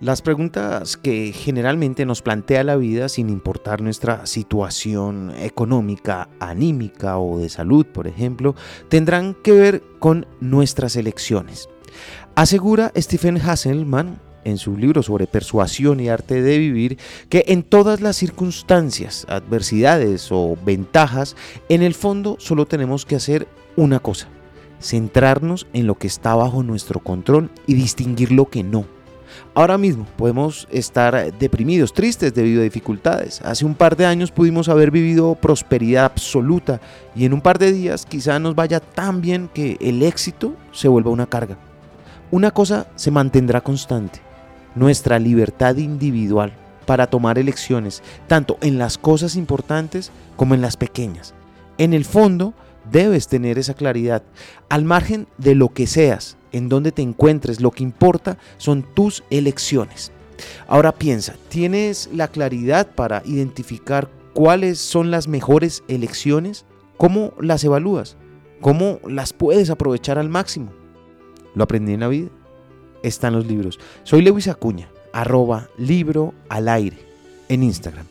Las preguntas que generalmente nos plantea la vida sin importar nuestra situación económica, anímica o de salud, por ejemplo, tendrán que ver con nuestras elecciones. Asegura Stephen Hasselman en su libro sobre persuasión y arte de vivir que en todas las circunstancias, adversidades o ventajas, en el fondo solo tenemos que hacer una cosa, centrarnos en lo que está bajo nuestro control y distinguir lo que no Ahora mismo podemos estar deprimidos, tristes debido a dificultades. Hace un par de años pudimos haber vivido prosperidad absoluta y en un par de días quizá nos vaya tan bien que el éxito se vuelva una carga. Una cosa se mantendrá constante, nuestra libertad individual para tomar elecciones, tanto en las cosas importantes como en las pequeñas. En el fondo, debes tener esa claridad, al margen de lo que seas, en donde te encuentres, lo que importa son tus elecciones. Ahora piensa, ¿tienes la claridad para identificar cuáles son las mejores elecciones? ¿Cómo las evalúas? ¿Cómo las puedes aprovechar al máximo? Lo aprendí en la vida. Están los libros. Soy Lewis Acuña, arroba libro al aire en Instagram.